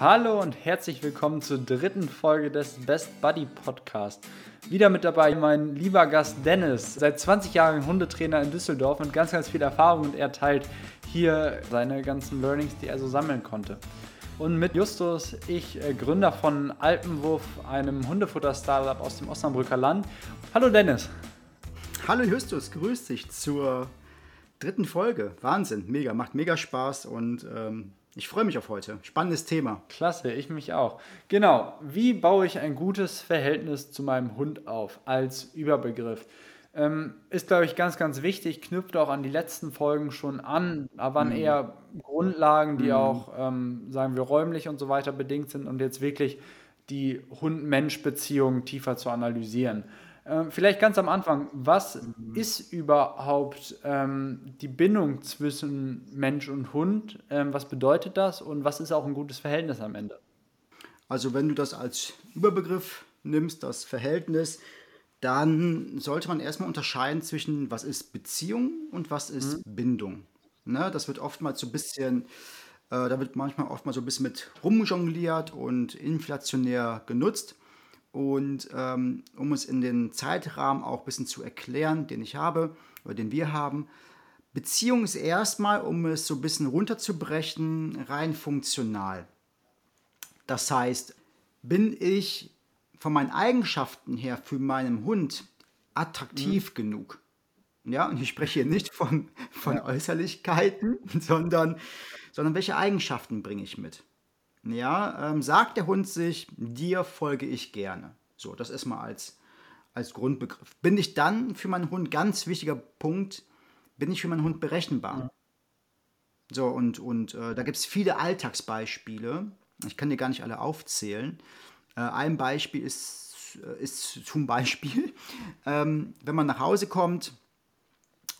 Hallo und herzlich willkommen zur dritten Folge des Best Buddy Podcast. Wieder mit dabei mein lieber Gast Dennis, seit 20 Jahren Hundetrainer in Düsseldorf mit ganz, ganz viel Erfahrung und er teilt hier seine ganzen Learnings, die er so sammeln konnte. Und mit Justus, ich äh, Gründer von Alpenwurf, einem Hundefutter-Startup aus dem Osnabrücker Land. Hallo Dennis. Hallo Justus, grüß dich zur dritten Folge. Wahnsinn, mega, macht mega Spaß und ähm, ich freue mich auf heute. Spannendes Thema. Klasse, ich mich auch. Genau, wie baue ich ein gutes Verhältnis zu meinem Hund auf als Überbegriff? Ähm, ist, glaube ich, ganz, ganz wichtig, knüpft auch an die letzten Folgen schon an. Da waren mhm. eher Grundlagen, die mhm. auch, ähm, sagen wir, räumlich und so weiter bedingt sind und jetzt wirklich die Hund-Mensch-Beziehung tiefer zu analysieren. Ähm, vielleicht ganz am Anfang, was mhm. ist überhaupt ähm, die Bindung zwischen Mensch und Hund? Ähm, was bedeutet das und was ist auch ein gutes Verhältnis am Ende? Also wenn du das als Überbegriff nimmst, das Verhältnis, dann sollte man erstmal unterscheiden zwischen, was ist Beziehung und was ist mhm. Bindung. Ne, das wird oftmals so ein bisschen, äh, da wird manchmal oftmals so ein bisschen mit rumjongliert und inflationär genutzt. Und ähm, um es in den Zeitrahmen auch ein bisschen zu erklären, den ich habe oder den wir haben, Beziehung ist erstmal, um es so ein bisschen runterzubrechen, rein funktional. Das heißt, bin ich von meinen Eigenschaften her für meinen Hund attraktiv mhm. genug? Ja, und ich spreche hier nicht von, von Äußerlichkeiten, sondern, sondern welche Eigenschaften bringe ich mit? Ja, ähm, sagt der Hund sich, dir folge ich gerne. So, das ist mal als, als Grundbegriff. Bin ich dann für meinen Hund, ganz wichtiger Punkt, bin ich für meinen Hund berechenbar? Ja. So, und, und äh, da gibt es viele Alltagsbeispiele. Ich kann dir gar nicht alle aufzählen. Äh, ein Beispiel ist, äh, ist zum Beispiel, ähm, wenn man nach Hause kommt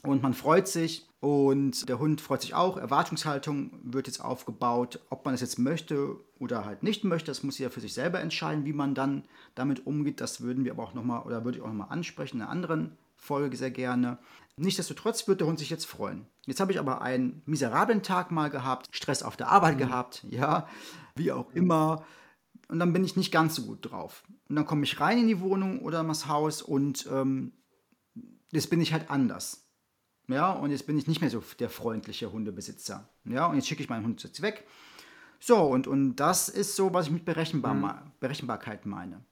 und man freut sich, und der Hund freut sich auch. Erwartungshaltung wird jetzt aufgebaut. Ob man es jetzt möchte oder halt nicht möchte, das muss jeder für sich selber entscheiden, wie man dann damit umgeht. Das würden wir aber auch nochmal oder würde ich auch nochmal ansprechen in einer anderen Folge sehr gerne. Nichtsdestotrotz wird der Hund sich jetzt freuen. Jetzt habe ich aber einen miserablen Tag mal gehabt, Stress auf der Arbeit mhm. gehabt, ja, wie auch immer. Und dann bin ich nicht ganz so gut drauf. Und dann komme ich rein in die Wohnung oder in das Haus und ähm, jetzt bin ich halt anders. Ja, und jetzt bin ich nicht mehr so der freundliche Hundebesitzer. Ja, und jetzt schicke ich meinen Hund jetzt weg. So, und, und das ist so, was ich mit Berechenbar mhm. Berechenbarkeit meine.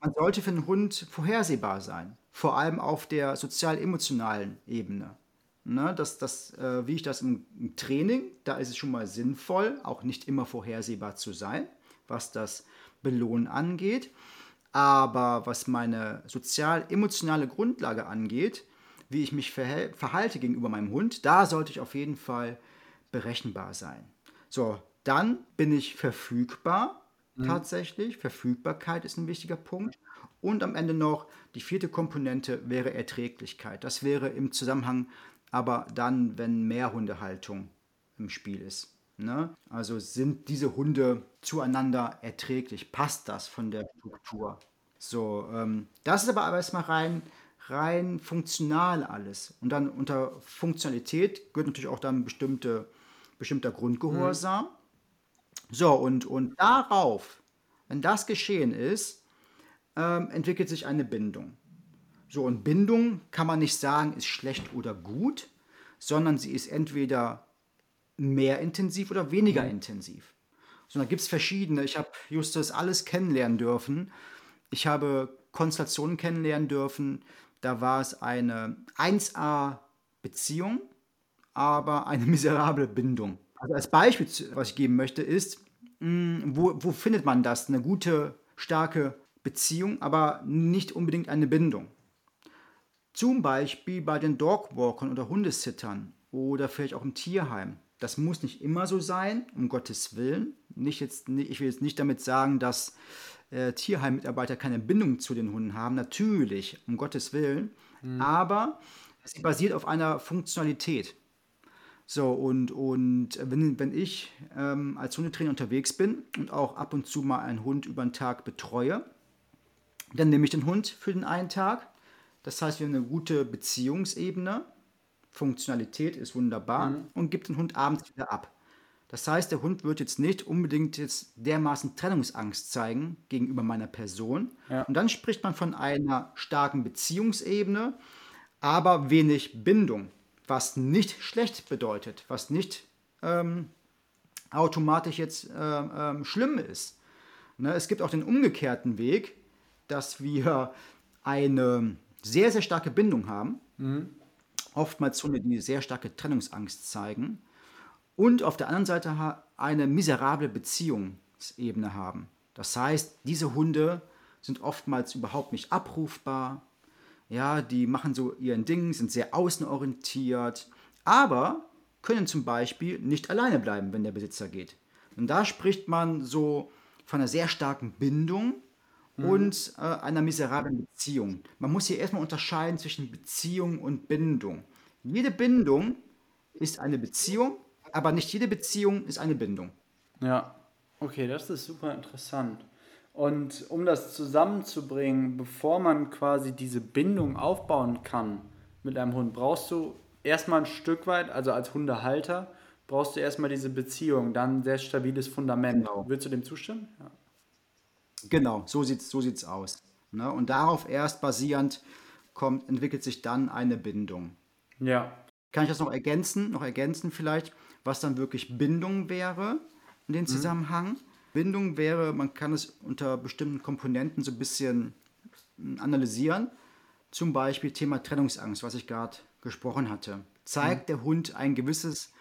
Man sollte für einen Hund vorhersehbar sein, vor allem auf der sozial-emotionalen Ebene. Ne, das, das, äh, wie ich das im, im, Training, da ist es schon mal sinnvoll, auch nicht immer vorhersehbar zu sein, was das Belohnen angeht. Aber was meine sozial-emotionale Grundlage angeht, wie ich mich verhalte gegenüber meinem Hund, da sollte ich auf jeden Fall berechenbar sein. So, dann bin ich verfügbar mhm. tatsächlich. Verfügbarkeit ist ein wichtiger Punkt. Und am Ende noch die vierte Komponente wäre Erträglichkeit. Das wäre im Zusammenhang aber dann, wenn mehr Hundehaltung im Spiel ist. Ne? Also sind diese Hunde zueinander erträglich? Passt das von der Struktur? So, ähm, das ist aber erstmal rein rein funktional alles. Und dann unter Funktionalität gehört natürlich auch dann bestimmte, bestimmter Grundgehorsam. Mhm. So, und, und darauf, wenn das geschehen ist, ähm, entwickelt sich eine Bindung. So, und Bindung kann man nicht sagen, ist schlecht oder gut, sondern sie ist entweder mehr intensiv oder weniger mhm. intensiv. So, da gibt es verschiedene. Ich habe Justus alles kennenlernen dürfen. Ich habe Konstellationen kennenlernen dürfen, da war es eine 1A-Beziehung, aber eine miserable Bindung. Also als Beispiel, was ich geben möchte, ist, hm, wo, wo findet man das? Eine gute, starke Beziehung, aber nicht unbedingt eine Bindung. Zum Beispiel bei den Dogwalkern oder Hundesittern oder vielleicht auch im Tierheim. Das muss nicht immer so sein, um Gottes Willen. Nicht jetzt, ich will jetzt nicht damit sagen, dass äh, Tierheimmitarbeiter keine Bindung zu den Hunden haben. Natürlich, um Gottes Willen. Mhm. Aber sie basiert auf einer Funktionalität. So, und, und wenn, wenn ich ähm, als Hundetrainer unterwegs bin und auch ab und zu mal einen Hund über den Tag betreue, dann nehme ich den Hund für den einen Tag. Das heißt, wir haben eine gute Beziehungsebene. Funktionalität ist wunderbar mhm. und gibt den Hund abends wieder ab. Das heißt, der Hund wird jetzt nicht unbedingt jetzt dermaßen Trennungsangst zeigen gegenüber meiner Person. Ja. Und dann spricht man von einer starken Beziehungsebene, aber wenig Bindung, was nicht schlecht bedeutet, was nicht ähm, automatisch jetzt äh, ähm, schlimm ist. Ne, es gibt auch den umgekehrten Weg, dass wir eine sehr, sehr starke Bindung haben. Oftmals Hunde, die sehr starke Trennungsangst zeigen. Und auf der anderen Seite eine miserable Beziehungsebene haben. Das heißt, diese Hunde sind oftmals überhaupt nicht abrufbar. Ja, die machen so ihren Ding, sind sehr außenorientiert, aber können zum Beispiel nicht alleine bleiben, wenn der Besitzer geht. Und da spricht man so von einer sehr starken Bindung und äh, einer miserablen Beziehung. Man muss hier erstmal unterscheiden zwischen Beziehung und Bindung. Jede Bindung ist eine Beziehung, aber nicht jede Beziehung ist eine Bindung. Ja, okay, das ist super interessant. Und um das zusammenzubringen, bevor man quasi diese Bindung aufbauen kann mit einem Hund, brauchst du erstmal ein Stück weit, also als Hundehalter, brauchst du erstmal diese Beziehung, dann ein sehr stabiles Fundament. Genau. Würdest du dem zustimmen? Ja. Genau, so sieht es so sieht's aus. Ne? Und darauf erst basierend kommt, entwickelt sich dann eine Bindung. Ja. Kann ich das noch ergänzen? Noch ergänzen vielleicht, was dann wirklich Bindung wäre in dem Zusammenhang? Bindung wäre, man kann es unter bestimmten Komponenten so ein bisschen mm, analysieren. Zum Beispiel Thema Trennungsangst, was ich gerade gesprochen hatte. Zeigt der Hund ein gewisses,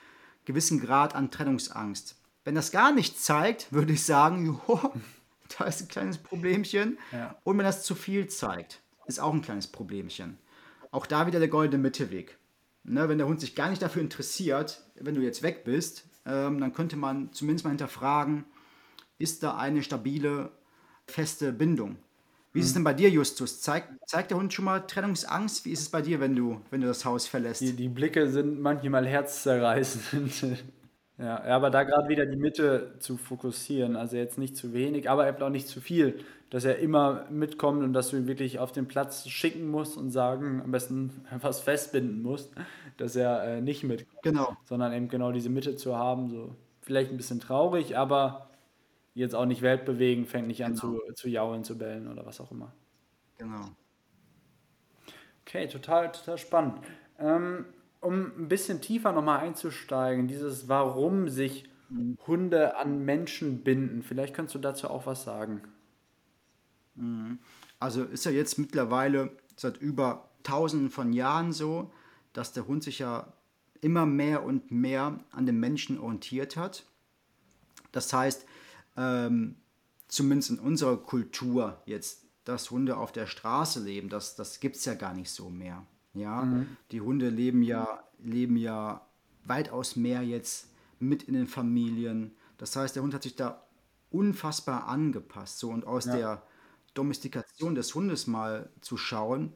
gewissen Grad an Trennungsangst? Wenn das gar nicht zeigt, würde ich sagen, jo, da ist ein kleines Problemchen. Ja. Und wenn das zu viel zeigt, ist auch ein kleines Problemchen. Auch da wieder der goldene Mittelweg. Ne, wenn der Hund sich gar nicht dafür interessiert, wenn du jetzt weg bist, ähm, dann könnte man zumindest mal hinterfragen, ist da eine stabile, feste Bindung? Wie ist es denn bei dir, Justus? Zeigt, zeigt der Hund schon mal Trennungsangst? Wie ist es bei dir, wenn du, wenn du das Haus verlässt? Die, die Blicke sind manchmal herzzerreißend. Ja, aber da gerade wieder die Mitte zu fokussieren, also jetzt nicht zu wenig, aber eben auch nicht zu viel, dass er immer mitkommt und dass du ihn wirklich auf den Platz schicken musst und sagen, am besten was festbinden musst, dass er äh, nicht mitkommt, Genau, sondern eben genau diese Mitte zu haben, so vielleicht ein bisschen traurig, aber jetzt auch nicht weltbewegend, fängt nicht an genau, zu, zu jaulen, zu bellen oder was auch immer. genau. Okay, total, total spannend. Ähm, um ein bisschen tiefer nochmal einzusteigen, dieses Warum sich Hunde an Menschen binden, vielleicht kannst du dazu auch was sagen. Also ist ja jetzt mittlerweile seit über tausenden von Jahren so, dass der Hund sich ja immer mehr und mehr an den Menschen orientiert hat. Das heißt, ähm, zumindest in unserer Kultur jetzt, dass Hunde auf der Straße leben, das, das gibt es ja gar nicht so mehr. Ja, die Hunde leben ja, leben ja weitaus mehr jetzt mit in den Familien. Das heißt, der Hund hat sich da unfassbar angepasst. So, und aus Ja, der Domestikation des Hundes mal zu schauen,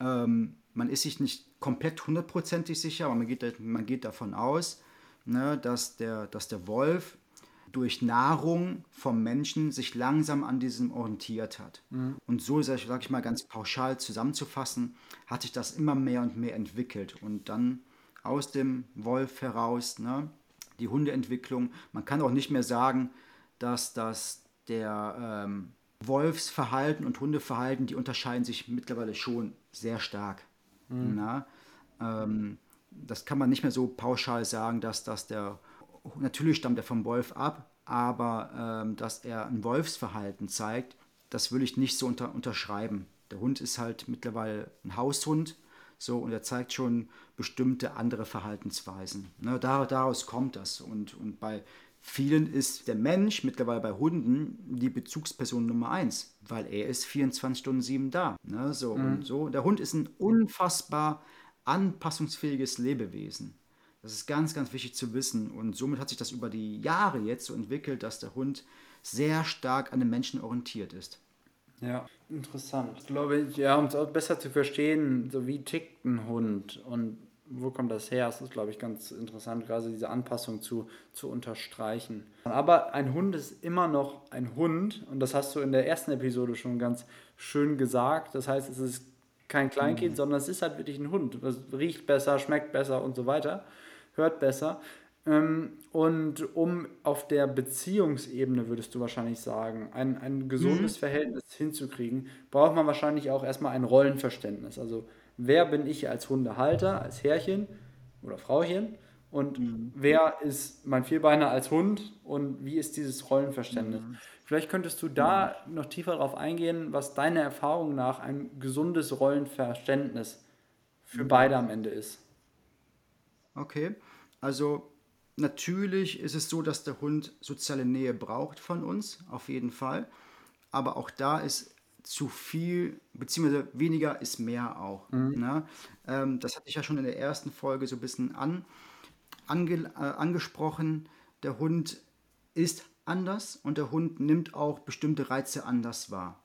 ähm, man ist sich nicht komplett hundertprozentig sicher, aber man geht, man geht davon aus, ne, dass, der, dass der Wolf durch Nahrung vom Menschen sich langsam an diesem orientiert hat. Und so, sage ich, sag ich mal ganz pauschal zusammenzufassen, hat sich das immer mehr und mehr entwickelt. Und dann aus dem Wolf heraus, ne, die Hundeentwicklung. Man kann auch nicht mehr sagen, dass das der ähm, Wolfsverhalten und Hundeverhalten, die unterscheiden sich mittlerweile schon sehr stark. Na? Ähm, das kann man nicht mehr so pauschal sagen, dass das der, natürlich stammt er vom Wolf ab, aber ähm, dass er ein Wolfsverhalten zeigt, das will ich nicht so unter, unterschreiben. Der Hund ist halt mittlerweile ein Haushund, so, und er zeigt schon bestimmte andere Verhaltensweisen. Ne, da, daraus kommt das. Und, und bei vielen ist der Mensch, mittlerweile bei Hunden, die Bezugsperson Nummer eins, weil er ist 24 Stunden sieben da. Ne, so und so. Der Hund ist ein unfassbar anpassungsfähiges Lebewesen. Das ist ganz, ganz wichtig zu wissen. Und somit hat sich das über die Jahre jetzt so entwickelt, dass der Hund sehr stark an den Menschen orientiert ist. ja, interessant. Ich glaube, ja, um es auch besser zu verstehen, so wie tickt ein Hund und wo kommt das her, das ist, glaube ich, ganz interessant, gerade diese Anpassung zu, zu unterstreichen. Aber ein Hund ist immer noch ein Hund und das hast du in der ersten Episode schon ganz schön gesagt. Das heißt, es ist kein Kleinkind, sondern es ist halt wirklich ein Hund. Es riecht besser, schmeckt besser und so weiter, hört besser. Ähm, und um auf der Beziehungsebene, würdest du wahrscheinlich sagen, ein, ein gesundes Mhm. Verhältnis hinzukriegen, braucht man wahrscheinlich auch erstmal ein Rollenverständnis. Also wer bin ich als Hundehalter, als Herrchen oder Frauchen und Mhm. wer ist mein Vierbeiner als Hund und wie ist dieses Rollenverständnis? Mhm. Vielleicht könntest du Mhm. da noch tiefer darauf eingehen, was deiner Erfahrung nach ein gesundes Rollenverständnis für Mhm. beide am Ende ist. Okay, also natürlich ist es so, dass der Hund soziale Nähe braucht von uns, auf jeden Fall. Aber auch da ist zu viel, beziehungsweise weniger ist mehr auch. Ne? Ähm, das hatte ich ja schon in der ersten Folge so ein bisschen an, ange, äh, angesprochen. Der Hund ist anders und der Hund nimmt auch bestimmte Reize anders wahr.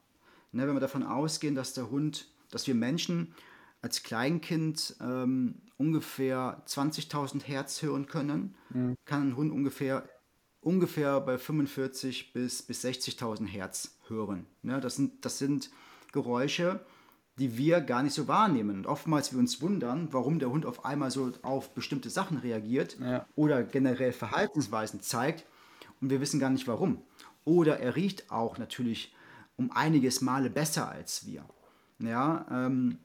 Ne, wenn wir davon ausgehen, dass der Hund, dass wir Menschen als Kleinkind ähm, ungefähr 20.000 Hertz hören können, kann ein Hund ungefähr, ungefähr bei 45 bis, bis 60.000 Hertz hören. Ne, das sind, das sind Geräusche, die wir gar nicht so wahrnehmen. Und oftmals wir uns wundern, warum der Hund auf einmal so auf bestimmte Sachen reagiert Ja. oder generell Verhaltensweisen zeigt und wir wissen gar nicht warum. Oder er riecht auch natürlich um einiges Male besser als wir. Ja, ähm,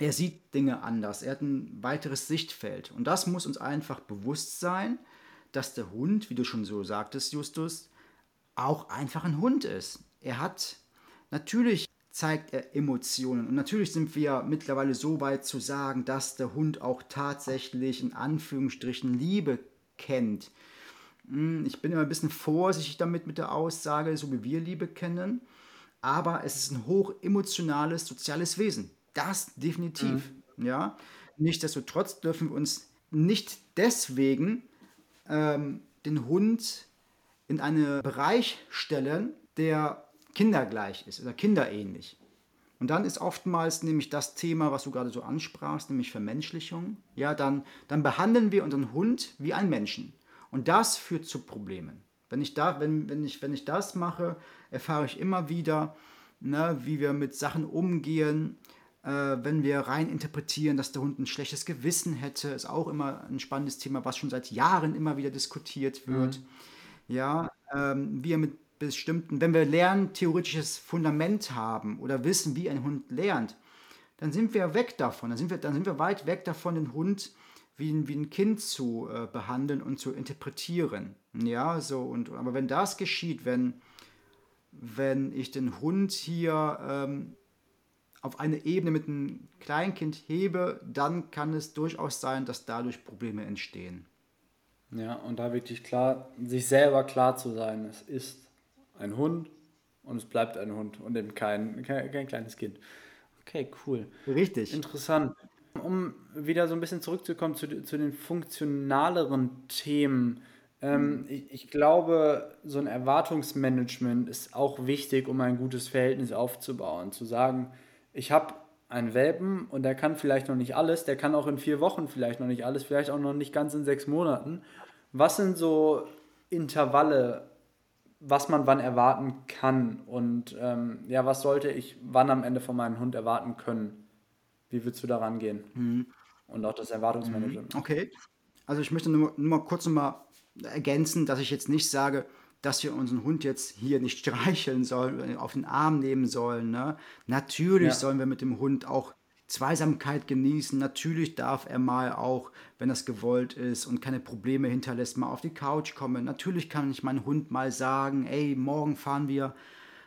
er sieht Dinge anders, er hat ein weiteres Sichtfeld. Und das muss uns einfach bewusst sein, dass der Hund, wie du schon so sagtest, Justus, auch einfach ein Hund ist. Er hat, natürlich zeigt er Emotionen. Und natürlich sind wir mittlerweile so weit zu sagen, dass der Hund auch tatsächlich in Anführungsstrichen Liebe kennt. Hm, Ich bin immer ein bisschen vorsichtig damit mit der Aussage, so wie wir Liebe kennen. Aber es ist ein hoch emotionales, soziales Wesen. Das definitiv. Ja. Nichtsdestotrotz dürfen wir uns nicht deswegen ähm, den Hund in einen Bereich stellen, der kindergleich ist oder kinderähnlich. Und dann ist oftmals nämlich das Thema, was du gerade so ansprachst, nämlich Vermenschlichung. Ja, dann, dann behandeln wir unseren Hund wie einen Menschen. Und das führt zu Problemen. Wenn ich, da, wenn, wenn ich, wenn ich das mache, erfahre ich immer wieder, ne, wie wir mit Sachen umgehen. Äh, wenn wir rein interpretieren, dass der Hund ein schlechtes Gewissen hätte, ist auch immer ein spannendes Thema, was schon seit Jahren immer wieder diskutiert wird. Ja, ähm, wir mit bestimmten, wenn wir lernen, theoretisches Fundament haben oder wissen, wie ein Hund lernt, dann sind wir weg davon. Dann sind wir, dann sind wir weit weg davon, den Hund wie ein, wie ein Kind zu äh, behandeln und zu interpretieren. Ja, so und aber wenn das geschieht, wenn, wenn ich den Hund hier ähm, auf eine Ebene mit einem Kleinkind hebe, dann kann es durchaus sein, dass dadurch Probleme entstehen. Ja, und da wirklich klar, sich selber klar zu sein, es ist ein Hund und es bleibt ein Hund und eben kein, kein, kein kleines Kind. Okay, cool. Richtig. Interessant. Um wieder so ein bisschen zurückzukommen zu, zu den funktionaleren Themen. Ähm, ich, ich glaube, so ein Erwartungsmanagement ist auch wichtig, um ein gutes Verhältnis aufzubauen. Zu sagen, ich habe einen Welpen und der kann vielleicht noch nicht alles, der kann auch in vier Wochen vielleicht noch nicht alles, vielleicht auch noch nicht ganz in sechs Monaten. Was sind so Intervalle, was man wann erwarten kann und ähm, ja, was sollte ich wann am Ende von meinem Hund erwarten können? Wie würdest du da rangehen? Und auch das Erwartungsmanagement. Okay. Also ich möchte nur, nur mal kurz noch mal ergänzen, dass ich jetzt nicht sage, dass wir unseren Hund jetzt hier nicht streicheln sollen, auf den Arm nehmen sollen. Ne? Natürlich Ja, sollen wir mit dem Hund auch Zweisamkeit genießen. Natürlich darf er mal auch, wenn das gewollt ist und keine Probleme hinterlässt, mal auf die Couch kommen. Natürlich kann ich meinem Hund mal sagen, ey, morgen fahren wir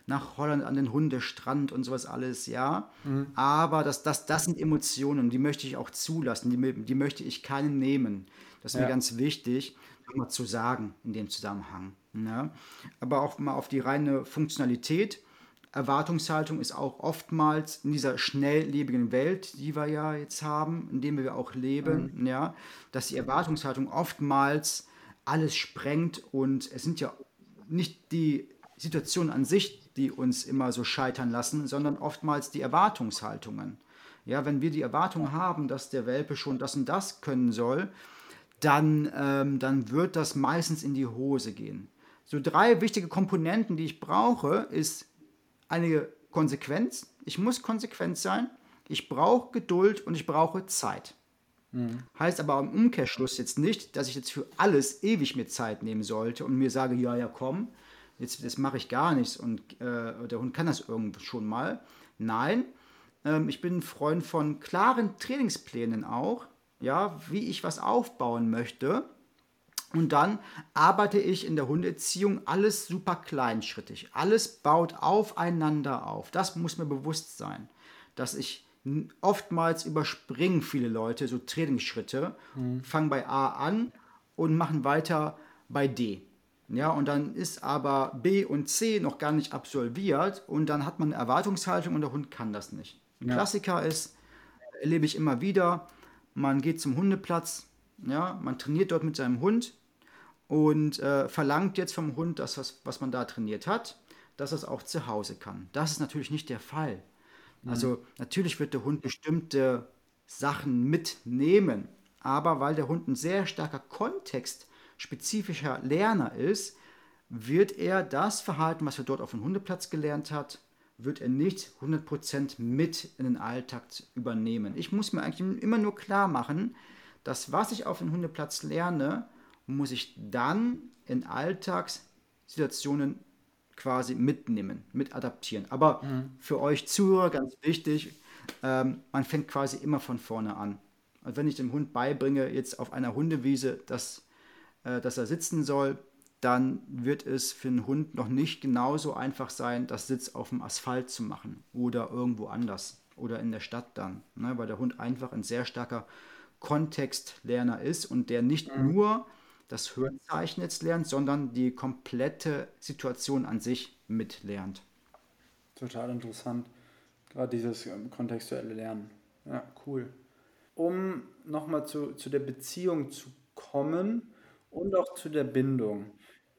nach Holland an den Hundestrand und sowas alles, ja. Aber das, das, das sind Emotionen, die möchte ich auch zulassen, die, die möchte ich keinen nehmen. Das ist mir ja, ganz wichtig, mal zu sagen in dem Zusammenhang. Ne? Aber auch mal auf die reine Funktionalität. Erwartungshaltung ist auch oftmals in dieser schnelllebigen Welt, die wir ja jetzt haben, in der wir auch leben, ja, dass die Erwartungshaltung oftmals alles sprengt und es sind ja nicht die Situationen an sich, die uns immer so scheitern lassen, sondern oftmals die Erwartungshaltungen. Ja, wenn wir die Erwartung haben, dass der Welpe schon das und das können soll, dann, ähm, dann wird das meistens in die Hose gehen. So drei wichtige Komponenten, die ich brauche, ist eine Konsequenz. Ich muss konsequent sein. Ich brauche Geduld und ich brauche Zeit. Heißt aber im Umkehrschluss jetzt nicht, dass ich jetzt für alles ewig mir Zeit nehmen sollte und mir sage, ja, ja, komm, jetzt, jetzt mache ich gar nichts und äh, der Hund kann das irgendwo schon mal. Nein, ähm, ich bin ein Freund von klaren Trainingsplänen auch, ja, wie ich was aufbauen möchte. Und dann arbeite ich in der Hundeerziehung alles super kleinschrittig. Alles baut aufeinander auf. Das muss mir bewusst sein, dass ich oftmals überspringen viele Leute so Trainingsschritte, mhm. fangen bei A an und machen weiter bei D. Ja, und dann ist aber B und C noch gar nicht absolviert und dann hat man eine Erwartungshaltung und der Hund kann das nicht. Ein ja. Klassiker ist, erlebe ich immer wieder, man geht zum Hundeplatz, ja, man trainiert dort mit seinem Hund und äh, verlangt jetzt vom Hund, dass das, was man da trainiert hat, dass er es auch zu Hause kann. Das ist natürlich nicht der Fall. Also mhm. natürlich wird der Hund bestimmte Sachen mitnehmen, aber weil der Hund ein sehr starker kontextspezifischer Lerner ist, wird er das Verhalten, was er dort auf dem Hundeplatz gelernt hat, wird er nicht 100% mit in den Alltag übernehmen. Ich muss mir eigentlich immer nur klar machen, dass was ich auf dem Hundeplatz lerne, muss ich dann in Alltagssituationen quasi mitnehmen, mit adaptieren. Aber mhm. für euch Zuhörer ganz wichtig, ähm, man fängt quasi immer von vorne an. Also wenn ich dem Hund beibringe, jetzt auf einer Hundewiese, dass, äh, dass er sitzen soll, dann wird es für einen Hund noch nicht genauso einfach sein, das Sitz auf dem Asphalt zu machen oder irgendwo anders oder in der Stadt dann, ne? weil der Hund einfach ein sehr starker Kontextlerner ist und der nicht mhm. nur das Hörzeichen jetzt lernt, sondern die komplette Situation an sich mitlernt. Total interessant. Gerade dieses ähm, kontextuelle Lernen. Ja, cool. Um nochmal zu, zu der Beziehung zu kommen und auch zu der Bindung.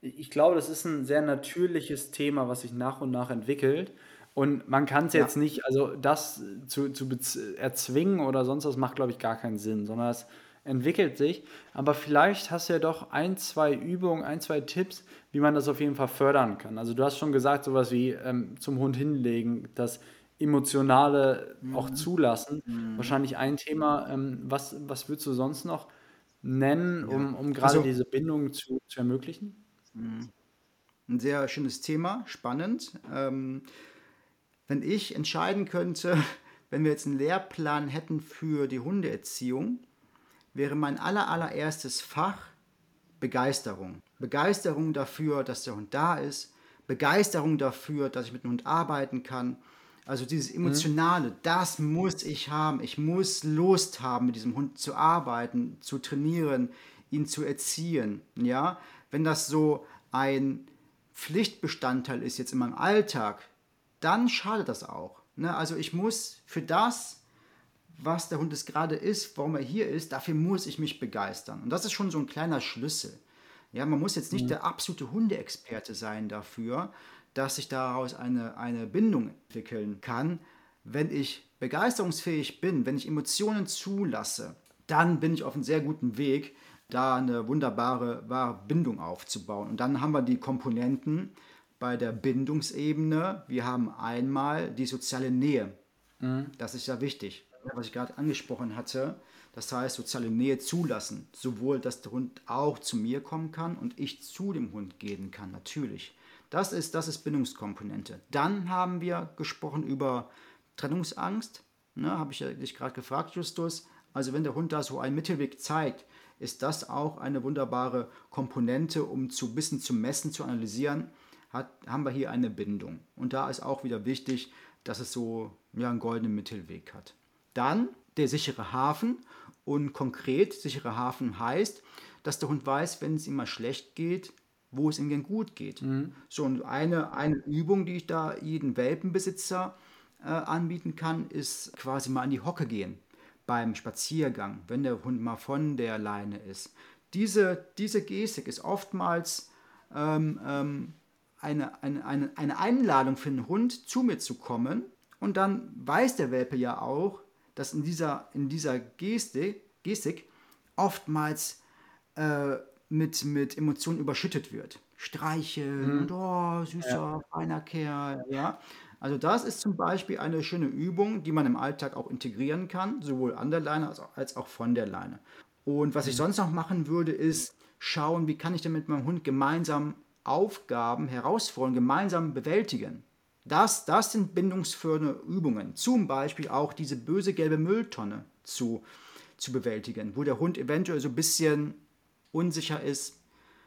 Ich glaube, das ist ein sehr natürliches Thema, was sich nach und nach entwickelt. Und man kann es ja. jetzt nicht, also das zu, zu erzwingen oder sonst was macht, glaube ich, gar keinen Sinn, sondern es entwickelt sich. Aber vielleicht hast du ja doch ein, zwei Übungen, ein, zwei Tipps, wie man das auf jeden Fall fördern kann. Also du hast schon gesagt, sowas wie ähm, zum Hund hinlegen, das Emotionale mhm. auch zulassen. Mhm. Wahrscheinlich ein Thema. Ähm, was, was würdest du sonst noch nennen, um, um gerade also, diese Bindung zu, zu ermöglichen? Mhm. Ein sehr schönes Thema, spannend. Ähm, wenn ich entscheiden könnte, wenn wir jetzt einen Lehrplan hätten für die Hundeerziehung, wäre mein aller, allererstes Fach Begeisterung. Begeisterung dafür, dass der Hund da ist. Begeisterung dafür, dass ich mit dem Hund arbeiten kann. Also dieses mhm. Emotionale, mhm. das muss ich haben. Ich muss Lust haben, mit diesem Hund zu arbeiten, zu trainieren, ihn zu erziehen. Ja, wenn das so ein Pflichtbestandteil ist jetzt in meinem Alltag, dann schadet das auch. Ne? Also ich muss für das, was der Hund es gerade ist, warum er hier ist, dafür muss ich mich begeistern. Und das ist schon so ein kleiner Schlüssel. Ja, man muss jetzt nicht mhm. der absolute Hundeexperte sein dafür, dass sich daraus eine, eine Bindung entwickeln kann. Wenn ich begeisterungsfähig bin, wenn ich Emotionen zulasse, dann bin ich auf einem sehr guten Weg, da eine wunderbare wahre Bindung aufzubauen. Und dann haben wir die Komponenten bei der Bindungsebene. Wir haben einmal die soziale Nähe. Mhm. Das ist ja wichtig was ich gerade angesprochen hatte. Das heißt, soziale Nähe zulassen. Sowohl, dass der Hund auch zu mir kommen kann und ich zu dem Hund gehen kann, natürlich. Das ist, das ist Bindungskomponente. Dann haben wir gesprochen über Trennungsangst. Ne, Habe ich ja dich gerade gefragt, Justus. Also wenn der Hund da so einen Mittelweg zeigt, ist das auch eine wunderbare Komponente, um zu bisschen zu messen, zu analysieren, hat, haben wir hier eine Bindung. Und da ist auch wieder wichtig, dass es so ja, einen goldenen Mittelweg hat. Dann der sichere Hafen. Und konkret, sichere Hafen heißt, dass der Hund weiß, wenn es ihm mal schlecht geht, wo es ihm denn gut geht. Mhm. So, und eine, eine Übung, die ich da jeden Welpenbesitzer äh, anbieten kann, ist quasi mal an die Hocke gehen beim Spaziergang, wenn der Hund mal von der Leine ist. Diese, diese Gestik ist oftmals ähm, ähm, eine, eine, eine, eine Einladung für den Hund, zu mir zu kommen. Und dann weiß der Welpe ja auch, dass in dieser, in dieser Geste, Gestik oftmals äh, mit, mit Emotionen überschüttet wird. Streicheln mhm. und oh, süßer, ja. feiner Kerl, ja. Also das ist zum Beispiel eine schöne Übung, die man im Alltag auch integrieren kann, sowohl an der Leine als auch von der Leine. Und was ich sonst noch machen würde, ist schauen, wie kann ich denn mit meinem Hund gemeinsam Aufgaben, Herausforderungen gemeinsam bewältigen. Das, das sind bindungsfördernde Übungen. Zum Beispiel auch diese böse gelbe Mülltonne zu, zu bewältigen, wo der Hund eventuell so ein bisschen unsicher ist,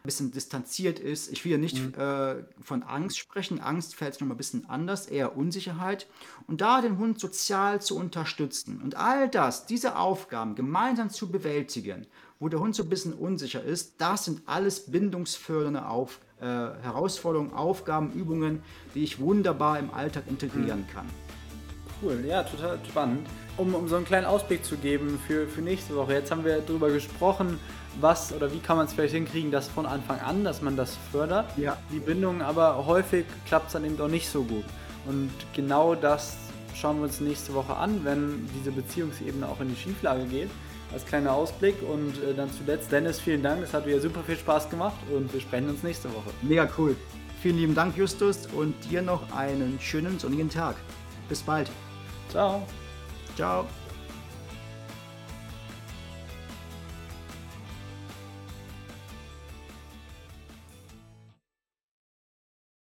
bisschen distanziert ist. Ich will ja nicht mhm. äh, von Angst sprechen. Angst fällt es nochmal ein bisschen anders, eher Unsicherheit. Und da den Hund sozial zu unterstützen und all das, diese Aufgaben gemeinsam zu bewältigen, wo der Hund so ein bisschen unsicher ist, das sind alles bindungsfördernde Aufgaben äh, Herausforderungen, Aufgaben, Übungen, die ich wunderbar im Alltag integrieren mhm. kann. Cool, ja, total spannend. Um, um so einen kleinen Ausblick zu geben für, für nächste Woche. Jetzt haben wir darüber gesprochen, was oder wie kann man es vielleicht hinkriegen, das von Anfang an, dass man das fördert, ja. die Bindung, aber häufig klappt es dann eben auch nicht so gut. Und genau das schauen wir uns nächste Woche an, wenn diese Beziehungsebene auch in die Schieflage geht als kleiner Ausblick. Und äh, dann zuletzt, Dennis, vielen Dank. Es hat wieder super viel Spaß gemacht und wir sprechen uns nächste Woche. Mega cool. Vielen lieben Dank, Justus, und dir noch einen schönen sonnigen Tag. Bis bald. Ciao. Ciao.